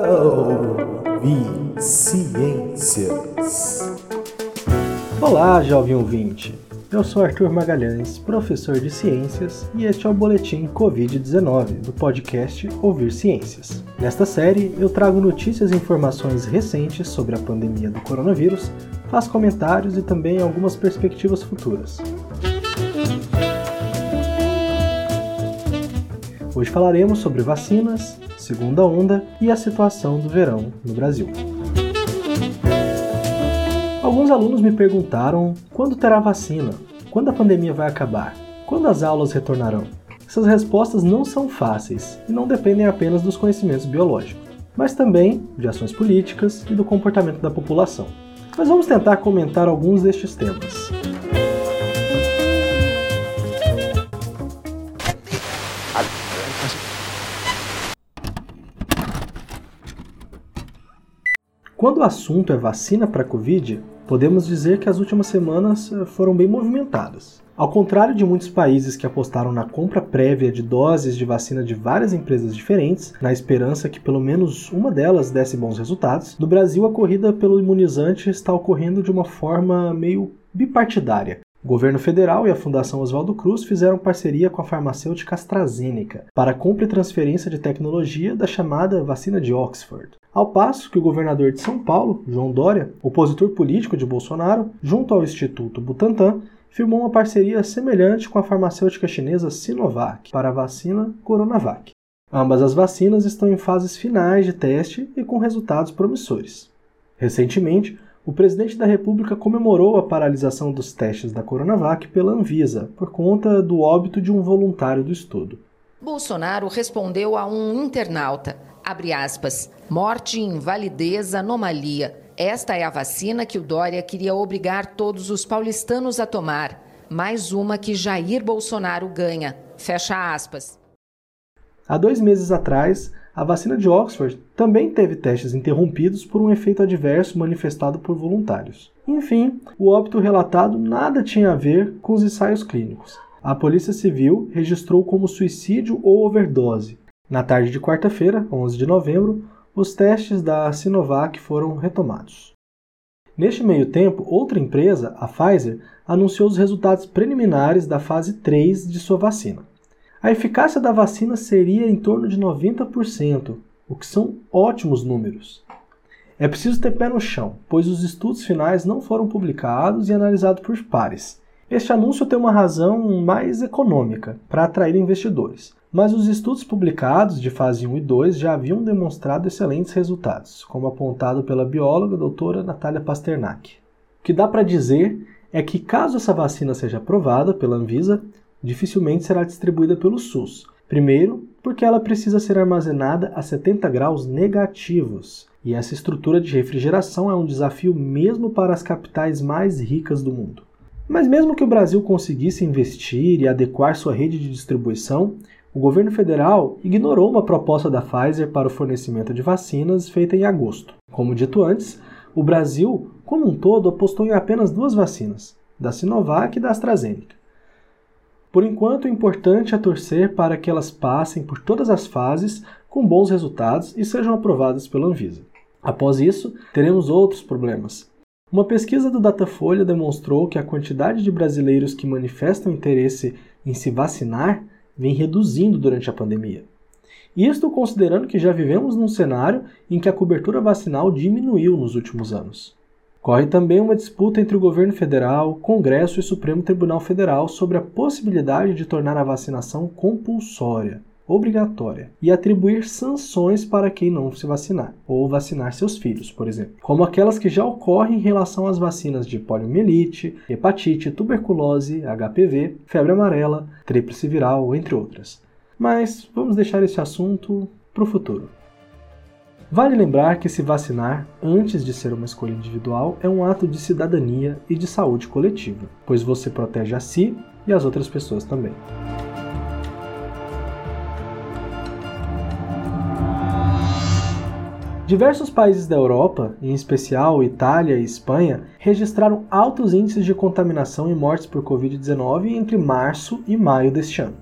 Salve Ciências! Olá, jovem ouvinte! Eu sou Arthur Magalhães, professor de ciências, e este é o boletim Covid-19 do podcast Ouvir Ciências. Nesta série, eu trago notícias e informações recentes sobre a pandemia do coronavírus, faço comentários e também algumas perspectivas futuras. Hoje falaremos sobre vacinas, segunda onda e a situação do verão no Brasil. Alguns alunos me perguntaram quando terá vacina, quando a pandemia vai acabar, quando as aulas retornarão. Essas respostas não são fáceis e não dependem apenas dos conhecimentos biológicos, mas também de ações políticas e do comportamento da população. Mas vamos tentar comentar alguns destes temas. Quando o assunto é vacina para Covid, podemos dizer que as últimas semanas eh, foram bem movimentadas. Ao contrário de muitos países que apostaram na compra prévia de doses de vacina de várias empresas diferentes, na esperança que pelo menos uma delas desse bons resultados, no Brasil a corrida pelo imunizante está ocorrendo de uma forma meio bipartidária. O governo federal e a Fundação Oswaldo Cruz fizeram parceria com a farmacêutica AstraZeneca para a compra e transferência de tecnologia da chamada vacina de Oxford. Ao passo que o governador de São Paulo, João Dória, opositor político de Bolsonaro, junto ao Instituto Butantan, firmou uma parceria semelhante com a farmacêutica chinesa Sinovac para a vacina Coronavac. Ambas as vacinas estão em fases finais de teste e com resultados promissores. Recentemente, o presidente da República comemorou a paralisação dos testes da Coronavac pela Anvisa por conta do óbito de um voluntário do estudo. Bolsonaro respondeu a um internauta, abre aspas, morte, invalidez, anomalia. Esta é a vacina que o Dória queria obrigar todos os paulistanos a tomar. Mais uma que Jair Bolsonaro ganha. Fecha aspas. Há dois meses atrás, a vacina de Oxford também teve testes interrompidos por um efeito adverso manifestado por voluntários. Enfim, o óbito relatado nada tinha a ver com os ensaios clínicos. A Polícia Civil registrou como suicídio ou overdose. Na tarde de quarta-feira, 11 de novembro, os testes da Sinovac foram retomados. Neste meio tempo, outra empresa, a Pfizer, anunciou os resultados preliminares da fase 3 de sua vacina. A eficácia da vacina seria em torno de 90%, o que são ótimos números. É preciso ter pé no chão, pois os estudos finais não foram publicados e analisados por pares. Este anúncio tem uma razão mais econômica, para atrair investidores, mas os estudos publicados de fase 1 e 2 já haviam demonstrado excelentes resultados, como apontado pela bióloga doutora Natália Pasternak. O que dá para dizer é que, caso essa vacina seja aprovada pela Anvisa, dificilmente será distribuída pelo SUS. Primeiro, porque ela precisa ser armazenada a 70 graus negativos, e essa estrutura de refrigeração é um desafio mesmo para as capitais mais ricas do mundo. Mas mesmo que o Brasil conseguisse investir e adequar sua rede de distribuição, o governo federal ignorou uma proposta da Pfizer para o fornecimento de vacinas feita em agosto. Como dito antes, o Brasil, como um todo, apostou em apenas duas vacinas, da Sinovac e da AstraZeneca. Por enquanto, o importante é torcer para que elas passem por todas as fases com bons resultados e sejam aprovadas pela Anvisa. Após isso, teremos outros problemas. Uma pesquisa do Datafolha demonstrou que a quantidade de brasileiros que manifestam interesse em se vacinar vem reduzindo durante a pandemia. Isto considerando que já vivemos num cenário em que a cobertura vacinal diminuiu nos últimos anos. Corre também uma disputa entre o governo federal, Congresso e Supremo Tribunal Federal sobre a possibilidade de tornar a vacinação compulsória, obrigatória, e atribuir sanções para quem não se vacinar, ou vacinar seus filhos, por exemplo, como aquelas que já ocorrem em relação às vacinas de poliomielite, hepatite, tuberculose, HPV, febre amarela, tríplice viral, entre outras. Mas vamos deixar esse assunto para o futuro. Vale lembrar que se vacinar antes de ser uma escolha individual é um ato de cidadania e de saúde coletiva, pois você protege a si e as outras pessoas também. Diversos países da Europa, em especial Itália e Espanha, registraram altos índices de contaminação e mortes por Covid-19 entre março e maio deste ano.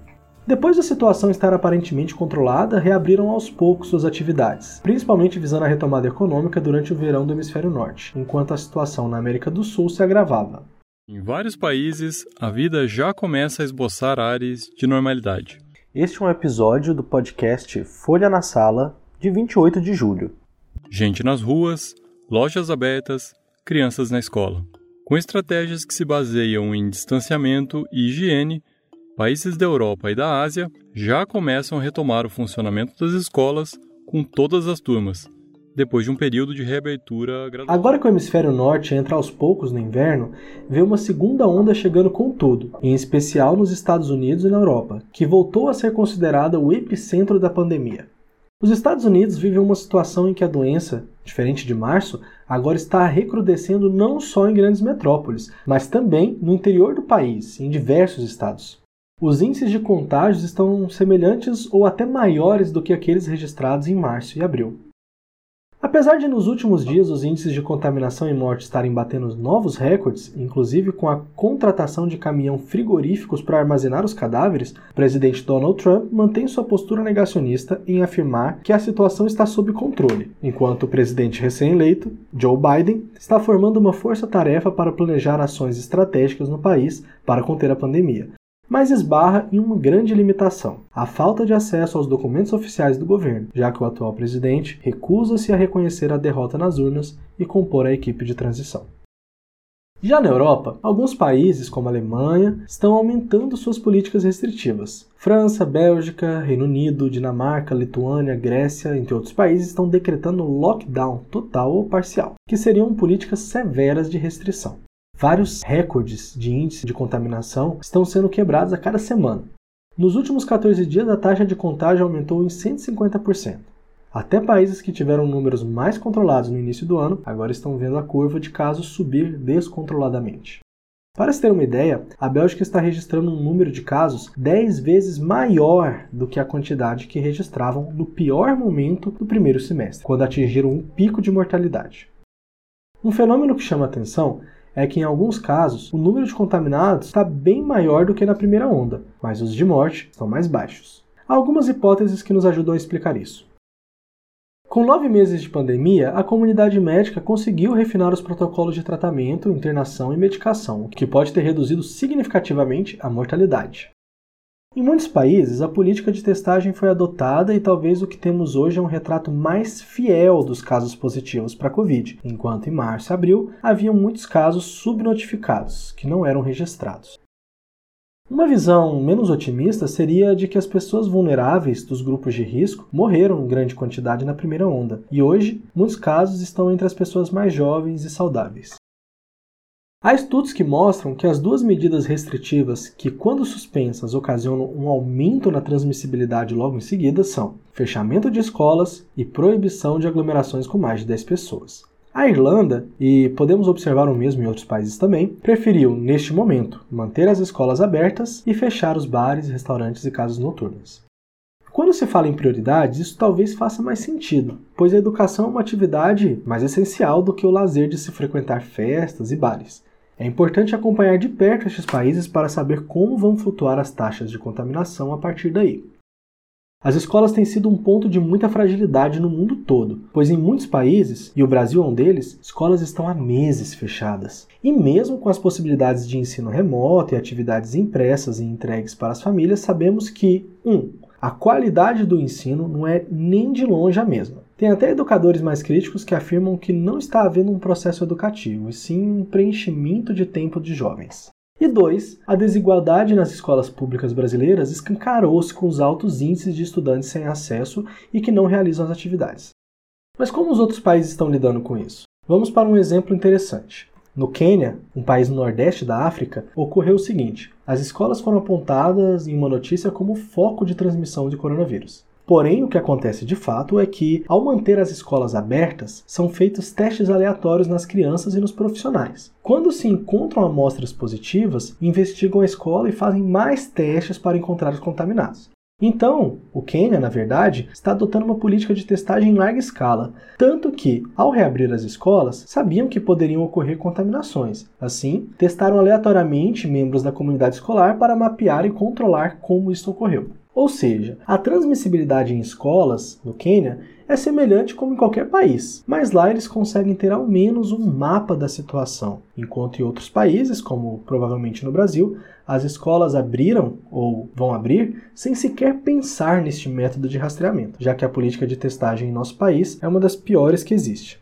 Depois da situação estar aparentemente controlada, reabriram aos poucos suas atividades, principalmente visando a retomada econômica durante o verão do hemisfério norte, enquanto a situação na América do Sul se agravava. Em vários países, a vida já começa a esboçar áreas de normalidade. Este é um episódio do podcast Folha na Sala, de 28 de julho. Gente nas ruas, lojas abertas, crianças na escola. Com estratégias que se baseiam em distanciamento e higiene, países da Europa e da Ásia já começam a retomar o funcionamento das escolas com todas as turmas, depois de um período de reabertura gradual. Agora que o hemisfério norte entra aos poucos no inverno, vê uma segunda onda chegando com tudo, em especial nos Estados Unidos e na Europa, que voltou a ser considerada o epicentro da pandemia. Os Estados Unidos vivem uma situação em que a doença, diferente de março, agora está recrudescendo não só em grandes metrópoles, mas também no interior do país, em diversos estados. Os índices de contágios estão semelhantes ou até maiores do que aqueles registrados em março e abril. Apesar de nos últimos dias os índices de contaminação e morte estarem batendo novos recordes, inclusive com a contratação de caminhão frigoríficos para armazenar os cadáveres, o presidente Donald Trump mantém sua postura negacionista em afirmar que a situação está sob controle, enquanto o presidente recém-eleito, Joe Biden, está formando uma força-tarefa para planejar ações estratégicas no país para conter a pandemia, mas esbarra em uma grande limitação: a falta de acesso aos documentos oficiais do governo, já que o atual presidente recusa-se a reconhecer a derrota nas urnas e compor a equipe de transição. Já na Europa, alguns países, como a Alemanha, estão aumentando suas políticas restritivas. França, Bélgica, Reino Unido, Dinamarca, Lituânia, Grécia, entre outros países, estão decretando lockdown total ou parcial, que seriam políticas severas de restrição. Vários recordes de índice de contaminação estão sendo quebrados a cada semana. Nos últimos 14 dias, a taxa de contágio aumentou em 150%. Até países que tiveram números mais controlados no início do ano agora estão vendo a curva de casos subir descontroladamente. Para se ter uma ideia, a Bélgica está registrando um número de casos 10 vezes maior do que a quantidade que registravam no pior momento do primeiro semestre, quando atingiram um pico de mortalidade. Um fenômeno que chama atenção é que em alguns casos o número de contaminados está bem maior do que na primeira onda, mas os de morte estão mais baixos. Há algumas hipóteses que nos ajudam a explicar isso. Com nove meses de pandemia, a comunidade médica conseguiu refinar os protocolos de tratamento, internação e medicação, o que pode ter reduzido significativamente a mortalidade. Em muitos países, a política de testagem foi adotada e talvez o que temos hoje é um retrato mais fiel dos casos positivos para a Covid, enquanto em março e abril haviam muitos casos subnotificados, que não eram registrados. Uma visão menos otimista seria de que as pessoas vulneráveis dos grupos de risco morreram em grande quantidade na primeira onda, e hoje muitos casos estão entre as pessoas mais jovens e saudáveis. Há estudos que mostram que as duas medidas restritivas que, quando suspensas, ocasionam um aumento na transmissibilidade logo em seguida são fechamento de escolas e proibição de aglomerações com mais de 10 pessoas. A Irlanda, e podemos observar o mesmo em outros países também, preferiu, neste momento, manter as escolas abertas e fechar os bares, restaurantes e casas noturnas. Quando se fala em prioridades, isso talvez faça mais sentido, pois a educação é uma atividade mais essencial do que o lazer de se frequentar festas e bares. É importante acompanhar de perto estes países para saber como vão flutuar as taxas de contaminação a partir daí. As escolas têm sido um ponto de muita fragilidade no mundo todo, pois em muitos países, e o Brasil é um deles, escolas estão há meses fechadas. E mesmo com as possibilidades de ensino remoto e atividades impressas e entregues para as famílias, sabemos que 1. Um, a qualidade do ensino não é nem de longe a mesma. Tem até educadores mais críticos que afirmam que não está havendo um processo educativo, e sim um preenchimento de tempo de jovens. E dois, a desigualdade nas escolas públicas brasileiras escancarou-se com os altos índices de estudantes sem acesso e que não realizam as atividades. Mas como os outros países estão lidando com isso? Vamos para um exemplo interessante. No Quênia, um país no nordeste da África, ocorreu o seguinte: as escolas foram apontadas em uma notícia como foco de transmissão de coronavírus. Porém, o que acontece de fato é que, ao manter as escolas abertas, são feitos testes aleatórios nas crianças e nos profissionais. Quando se encontram amostras positivas, investigam a escola e fazem mais testes para encontrar os contaminados. Então, o Quênia, na verdade, está adotando uma política de testagem em larga escala, tanto que, ao reabrir as escolas, sabiam que poderiam ocorrer contaminações. Assim, testaram aleatoriamente membros da comunidade escolar para mapear e controlar como isso ocorreu. Ou seja, a transmissibilidade em escolas, no Quênia, é semelhante como em qualquer país, mas lá eles conseguem ter ao menos um mapa da situação, enquanto em outros países, como provavelmente no Brasil, as escolas abriram ou vão abrir sem sequer pensar neste método de rastreamento, já que a política de testagem em nosso país é uma das piores que existe.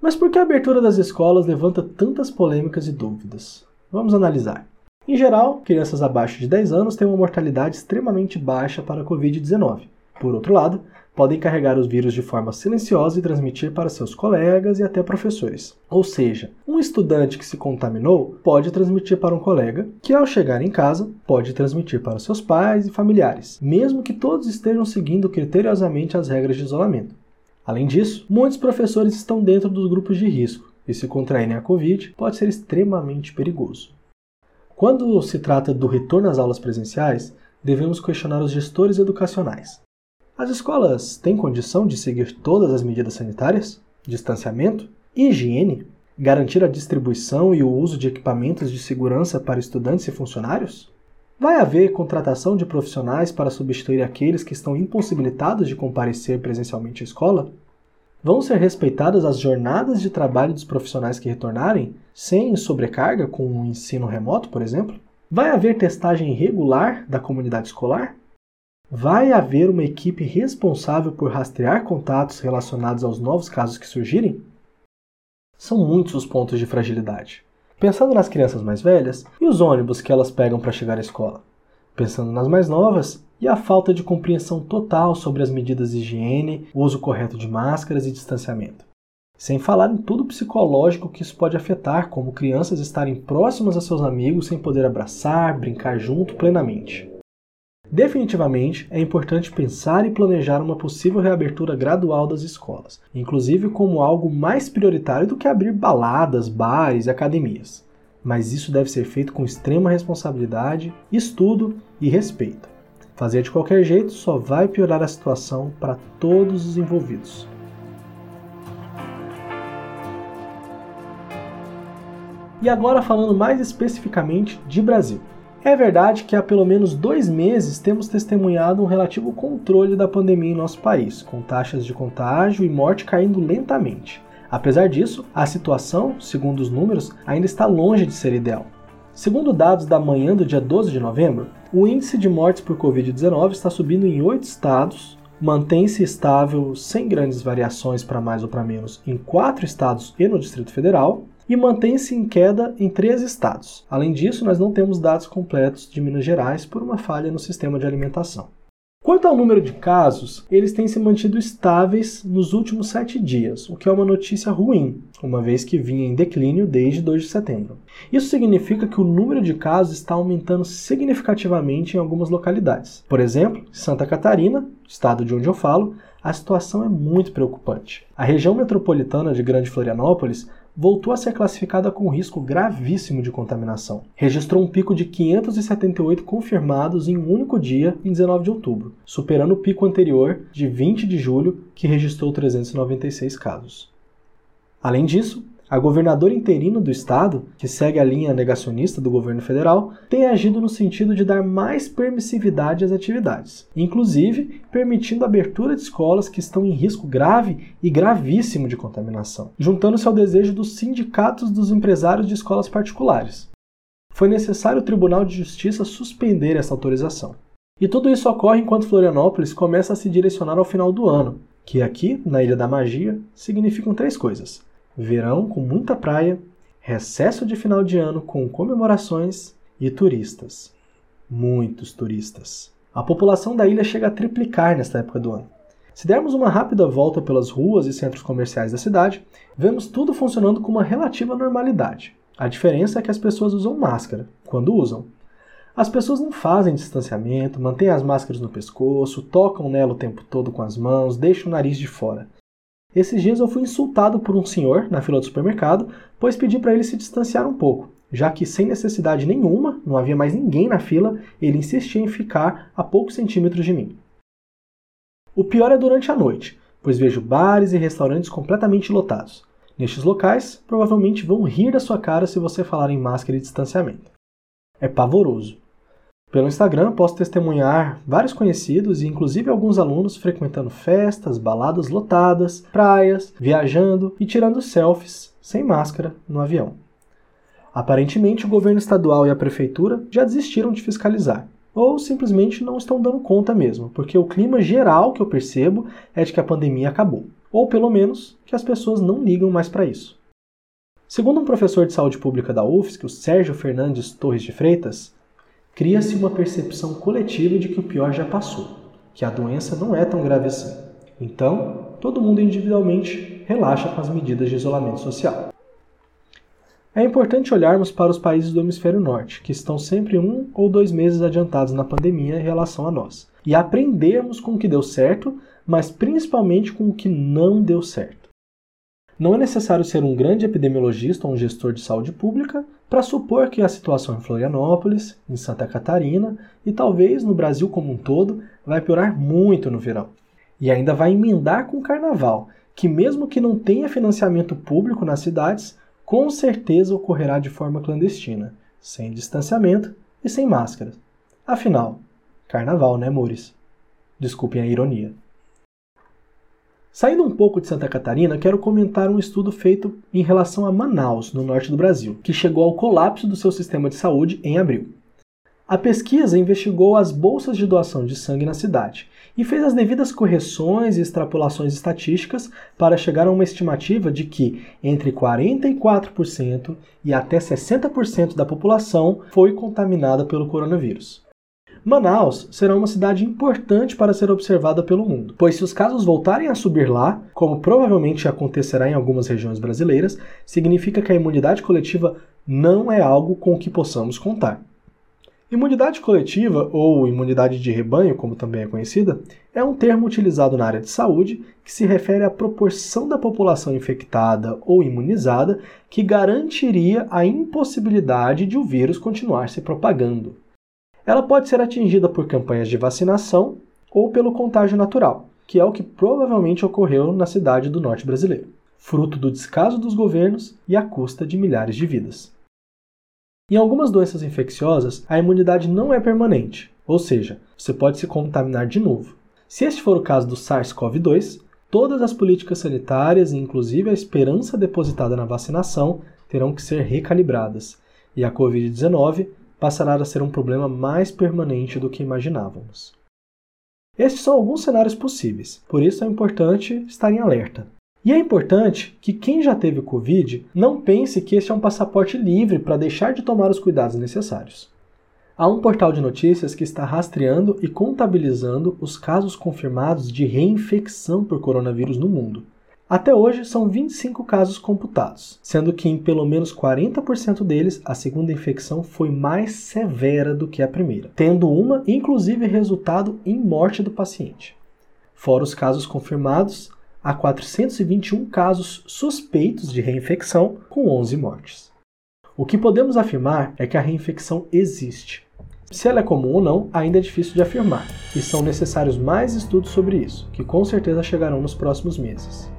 Mas por que a abertura das escolas levanta tantas polêmicas e dúvidas? Vamos analisar. Em geral, crianças abaixo de 10 anos têm uma mortalidade extremamente baixa para a Covid-19. Por outro lado, podem carregar os vírus de forma silenciosa e transmitir para seus colegas e até professores. Ou seja, um estudante que se contaminou pode transmitir para um colega, que ao chegar em casa pode transmitir para seus pais e familiares, mesmo que todos estejam seguindo criteriosamente as regras de isolamento. Além disso, muitos professores estão dentro dos grupos de risco, e se contraírem a Covid, pode ser extremamente perigoso. Quando se trata do retorno às aulas presenciais, devemos questionar os gestores educacionais. As escolas têm condição de seguir todas as medidas sanitárias, distanciamento higiene, garantir a distribuição e o uso de equipamentos de segurança para estudantes e funcionários? Vai haver contratação de profissionais para substituir aqueles que estão impossibilitados de comparecer presencialmente à escola? Vão ser respeitadas as jornadas de trabalho dos profissionais que retornarem, sem sobrecarga com o ensino remoto, por exemplo? Vai haver testagem regular da comunidade escolar? Vai haver uma equipe responsável por rastrear contatos relacionados aos novos casos que surgirem? São muitos os pontos de fragilidade. Pensando nas crianças mais velhas e os ônibus que elas pegam para chegar à escola. Pensando nas mais novas e a falta de compreensão total sobre as medidas de higiene, o uso correto de máscaras e distanciamento. Sem falar em tudo psicológico que isso pode afetar, como crianças estarem próximas a seus amigos sem poder abraçar, brincar junto plenamente. Definitivamente, é importante pensar e planejar uma possível reabertura gradual das escolas, inclusive como algo mais prioritário do que abrir baladas, bares e academias. Mas isso deve ser feito com extrema responsabilidade, estudo e respeito. Fazer de qualquer jeito só vai piorar a situação para todos os envolvidos. E agora falando mais especificamente de Brasil. É verdade que há pelo menos dois meses temos testemunhado um relativo controle da pandemia em nosso país, com taxas de contágio e morte caindo lentamente. Apesar disso, a situação, segundo os números, ainda está longe de ser ideal. Segundo dados da manhã do dia 12 de novembro, o índice de mortes por Covid-19 está subindo em oito estados, mantém-se estável sem grandes variações para mais ou para menos em quatro estados e no Distrito Federal, e mantém-se em queda em três estados. Além disso, nós não temos dados completos de Minas Gerais por uma falha no sistema de alimentação. Quanto ao número de casos, eles têm se mantido estáveis nos últimos sete dias, o que é uma notícia ruim, uma vez que vinha em declínio desde 2 de setembro. Isso significa que o número de casos está aumentando significativamente em algumas localidades. Por exemplo, Santa Catarina, estado de onde eu falo, a situação é muito preocupante. A região metropolitana de Grande Florianópolis voltou a ser classificada com risco gravíssimo de contaminação. Registrou um pico de 578 confirmados em um único dia, em 19 de outubro, superando o pico anterior de 20 de julho, que registrou 396 casos. Além disso, a governadora interina do estado, que segue a linha negacionista do governo federal, tem agido no sentido de dar mais permissividade às atividades, inclusive permitindo a abertura de escolas que estão em risco grave e gravíssimo de contaminação, juntando-se ao desejo dos sindicatos dos empresários de escolas particulares. Foi necessário o Tribunal de Justiça suspender essa autorização. E tudo isso ocorre enquanto Florianópolis começa a se direcionar ao final do ano, que aqui, na Ilha da Magia, significam três coisas: verão com muita praia, recesso de final de ano com comemorações e turistas. Muitos turistas. A população da ilha chega a triplicar nesta época do ano. Se dermos uma rápida volta pelas ruas e centros comerciais da cidade, vemos tudo funcionando com uma relativa normalidade. A diferença é que as pessoas usam máscara, quando usam. As pessoas não fazem distanciamento, mantêm as máscaras no pescoço, tocam nela o tempo todo com as mãos, deixam o nariz de fora. Esses dias eu fui insultado por um senhor na fila do supermercado, pois pedi para ele se distanciar um pouco. já que sem necessidade nenhuma, não havia mais ninguém na fila, ele insistia em ficar a poucos centímetros de mim. O pior é durante a noite, pois vejo bares e restaurantes completamente lotados. Nestes locais, provavelmente vão rir da sua cara se você falar em máscara e distanciamento. É pavoroso. Pelo Instagram, posso testemunhar vários conhecidos e inclusive alguns alunos frequentando festas, baladas lotadas, praias, viajando e tirando selfies sem máscara no avião. Aparentemente, o governo estadual e a prefeitura já desistiram de fiscalizar, ou simplesmente não estão dando conta mesmo, porque o clima geral que eu percebo é de que a pandemia acabou, ou pelo menos que as pessoas não ligam mais para isso. Segundo um professor de saúde pública da UFSC, o Sérgio Fernandes Torres de Freitas, cria-se uma percepção coletiva de que o pior já passou, que a doença não é tão grave assim. Então, todo mundo individualmente relaxa com as medidas de isolamento social. É importante olharmos para os países do hemisfério norte, que estão sempre um ou dois meses adiantados na pandemia em relação a nós, e aprendermos com o que deu certo, mas principalmente com o que não deu certo. Não é necessário ser um grande epidemiologista ou um gestor de saúde pública para supor que a situação em Florianópolis, em Santa Catarina e talvez no Brasil como um todo vai piorar muito no verão. E ainda vai emendar com o carnaval, que mesmo que não tenha financiamento público nas cidades, com certeza ocorrerá de forma clandestina, sem distanciamento e sem máscara. Afinal, carnaval, né, amores? Desculpem a ironia. Saindo um pouco de Santa Catarina, quero comentar um estudo feito em relação a Manaus, no norte do Brasil, que chegou ao colapso do seu sistema de saúde em abril. A pesquisa investigou as bolsas de doação de sangue na cidade e fez as devidas correções e extrapolações estatísticas para chegar a uma estimativa de que entre 44% e até 60% da população foi contaminada pelo coronavírus. Manaus será uma cidade importante para ser observada pelo mundo, pois se os casos voltarem a subir lá, como provavelmente acontecerá em algumas regiões brasileiras, significa que a imunidade coletiva não é algo com o que possamos contar. Imunidade coletiva, ou imunidade de rebanho, como também é conhecida, é um termo utilizado na área de saúde que se refere à proporção da população infectada ou imunizada que garantiria a impossibilidade de o vírus continuar se propagando. Ela pode ser atingida por campanhas de vacinação ou pelo contágio natural, que é o que provavelmente ocorreu na cidade do norte brasileiro, fruto do descaso dos governos e à custa de milhares de vidas. Em algumas doenças infecciosas, a imunidade não é permanente, ou seja, você pode se contaminar de novo. Se este for o caso do SARS-CoV-2, todas as políticas sanitárias inclusive a esperança depositada na vacinação terão que ser recalibradas, e a Covid-19 passará a ser um problema mais permanente do que imaginávamos. Estes são alguns cenários possíveis, por isso é importante estar em alerta. E é importante que quem já teve Covid não pense que este é um passaporte livre para deixar de tomar os cuidados necessários. Há um portal de notícias que está rastreando e contabilizando os casos confirmados de reinfecção por coronavírus no mundo. Até hoje são 25 casos computados, sendo que em pelo menos 40% deles a segunda infecção foi mais severa do que a primeira, tendo uma inclusive resultado em morte do paciente. Fora os casos confirmados, há 421 casos suspeitos de reinfecção, com 11 mortes. O que podemos afirmar é que a reinfecção existe. Se ela é comum ou não, ainda é difícil de afirmar, e são necessários mais estudos sobre isso, que com certeza chegarão nos próximos meses.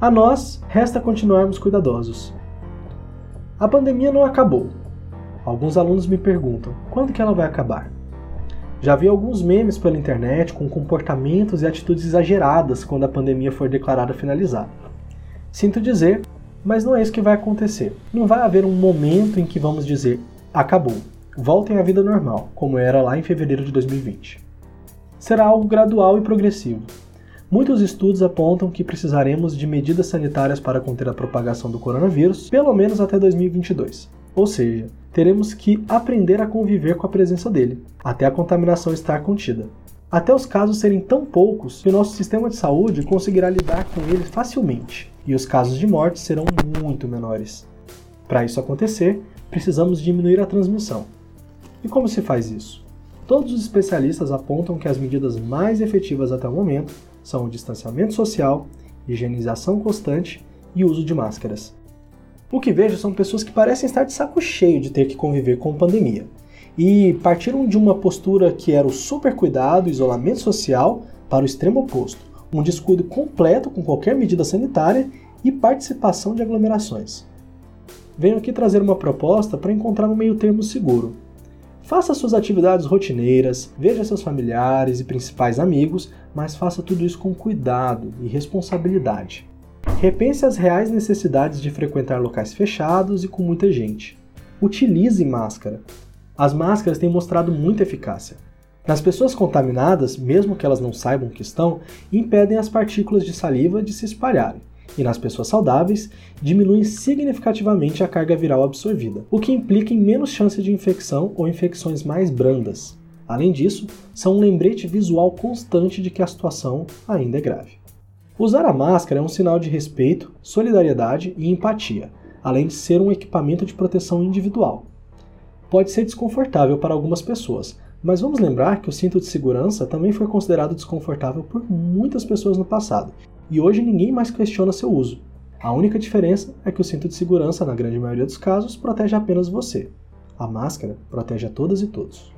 A nós, resta continuarmos cuidadosos. A pandemia não acabou. Alguns alunos me perguntam: quando que ela vai acabar? Já vi alguns memes pela internet com comportamentos e atitudes exageradas quando a pandemia for declarada finalizada. Sinto dizer, mas não é isso que vai acontecer. Não vai haver um momento em que vamos dizer acabou, voltem à vida normal, como era lá em fevereiro de 2020. Será algo gradual e progressivo. Muitos estudos apontam que precisaremos de medidas sanitárias para conter a propagação do coronavírus, pelo menos até 2022. Ou seja, teremos que aprender a conviver com a presença dele, até a contaminação estar contida. Até os casos serem tão poucos que o nosso sistema de saúde conseguirá lidar com eles facilmente, e os casos de morte serão muito menores. Para isso acontecer, precisamos diminuir a transmissão. E como se faz isso? Todos os especialistas apontam que as medidas mais efetivas até o momento são o distanciamento social, higienização constante e uso de máscaras. O que vejo são pessoas que parecem estar de saco cheio de ter que conviver com pandemia e partiram de uma postura que era o super cuidado, isolamento social, para o extremo oposto, um descuido completo com qualquer medida sanitária e participação de aglomerações. Venho aqui trazer uma proposta para encontrar um meio termo seguro. Faça suas atividades rotineiras, veja seus familiares e principais amigos, mas faça tudo isso com cuidado e responsabilidade. Repense as reais necessidades de frequentar locais fechados e com muita gente. Utilize máscara, as máscaras têm mostrado muita eficácia. Nas pessoas contaminadas, mesmo que elas não saibam que estão, impedem as partículas de saliva de se espalharem. E nas pessoas saudáveis, diminuem significativamente a carga viral absorvida, o que implica em menos chance de infecção ou infecções mais brandas. Além disso, são um lembrete visual constante de que a situação ainda é grave. Usar a máscara é um sinal de respeito, solidariedade e empatia, além de ser um equipamento de proteção individual, pode ser desconfortável para algumas pessoas, mas vamos lembrar que o cinto de segurança também foi considerado desconfortável por muitas pessoas no passado, e hoje ninguém mais questiona seu uso. A única diferença é que o cinto de segurança, na grande maioria dos casos, protege apenas você. A máscara protege a todas e todos.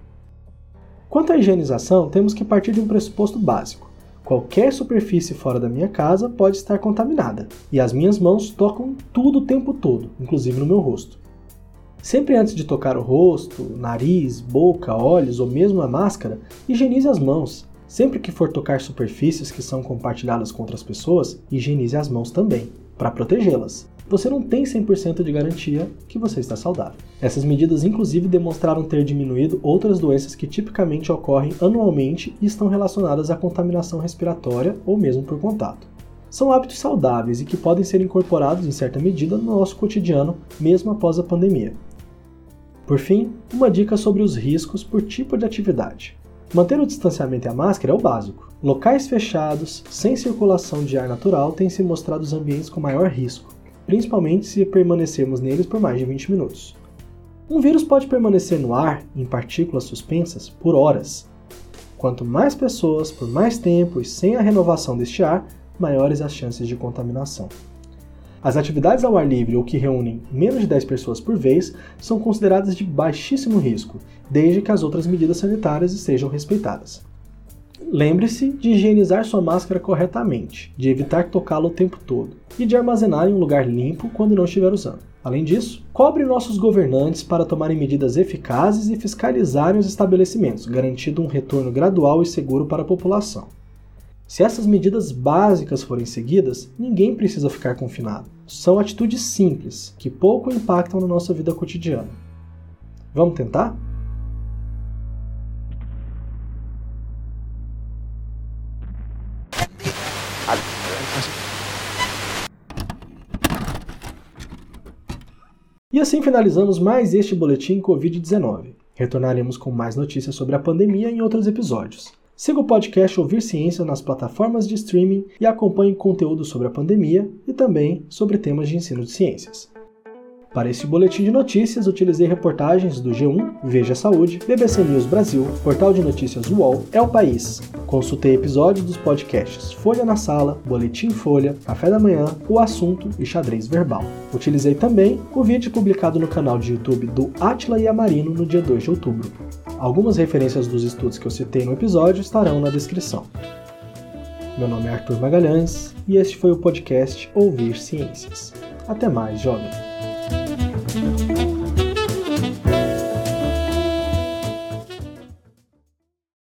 Quanto à higienização, temos que partir de um pressuposto básico. Qualquer superfície fora da minha casa pode estar contaminada, e as minhas mãos tocam tudo o tempo todo, inclusive no meu rosto. Sempre antes de tocar o rosto, nariz, boca, olhos ou mesmo a máscara, higienize as mãos. Sempre que for tocar superfícies que são compartilhadas com outras pessoas, higienize as mãos também, para protegê-las. Você não tem 100% de garantia que você está saudável. Essas medidas, inclusive, demonstraram ter diminuído outras doenças que tipicamente ocorrem anualmente e estão relacionadas à contaminação respiratória ou mesmo por contato. São hábitos saudáveis e que podem ser incorporados em certa medida no nosso cotidiano, mesmo após a pandemia. Por fim, uma dica sobre os riscos por tipo de atividade. Manter o distanciamento e a máscara é o básico. Locais fechados, sem circulação de ar natural, têm se mostrado os ambientes com maior risco, principalmente se permanecermos neles por mais de 20 minutos. Um vírus pode permanecer no ar, em partículas suspensas, por horas. Quanto mais pessoas, por mais tempo e sem a renovação deste ar, maiores as chances de contaminação. As atividades ao ar livre ou que reúnem menos de 10 pessoas por vez são consideradas de baixíssimo risco, desde que as outras medidas sanitárias estejam respeitadas. Lembre-se de higienizar sua máscara corretamente, de evitar tocá-la o tempo todo e de armazenar em um lugar limpo quando não estiver usando. Além disso, cobre nossos governantes para tomarem medidas eficazes e fiscalizarem os estabelecimentos, garantindo um retorno gradual e seguro para a população. Se essas medidas básicas forem seguidas, ninguém precisa ficar confinado. São atitudes simples, que pouco impactam na nossa vida cotidiana. Vamos tentar? E assim finalizamos mais este boletim Covid-19. Retornaremos com mais notícias sobre a pandemia em outros episódios. Siga o podcast Ouvir Ciência nas plataformas de streaming e acompanhe conteúdo sobre a pandemia e também sobre temas de ensino de ciências. Para este boletim de notícias, utilizei reportagens do G1, Veja Saúde, BBC News Brasil, Portal de Notícias UOL, É o País. Consultei episódios dos podcasts Folha na Sala, Boletim Folha, Café da Manhã, O Assunto e Xadrez Verbal. Utilizei também o vídeo publicado no canal de YouTube do Atila e Amarino no dia 2 de outubro. Algumas referências dos estudos que eu citei no episódio estarão na descrição. Meu nome é Arthur Magalhães e este foi o podcast Ouvir Ciências. Até mais, jovem!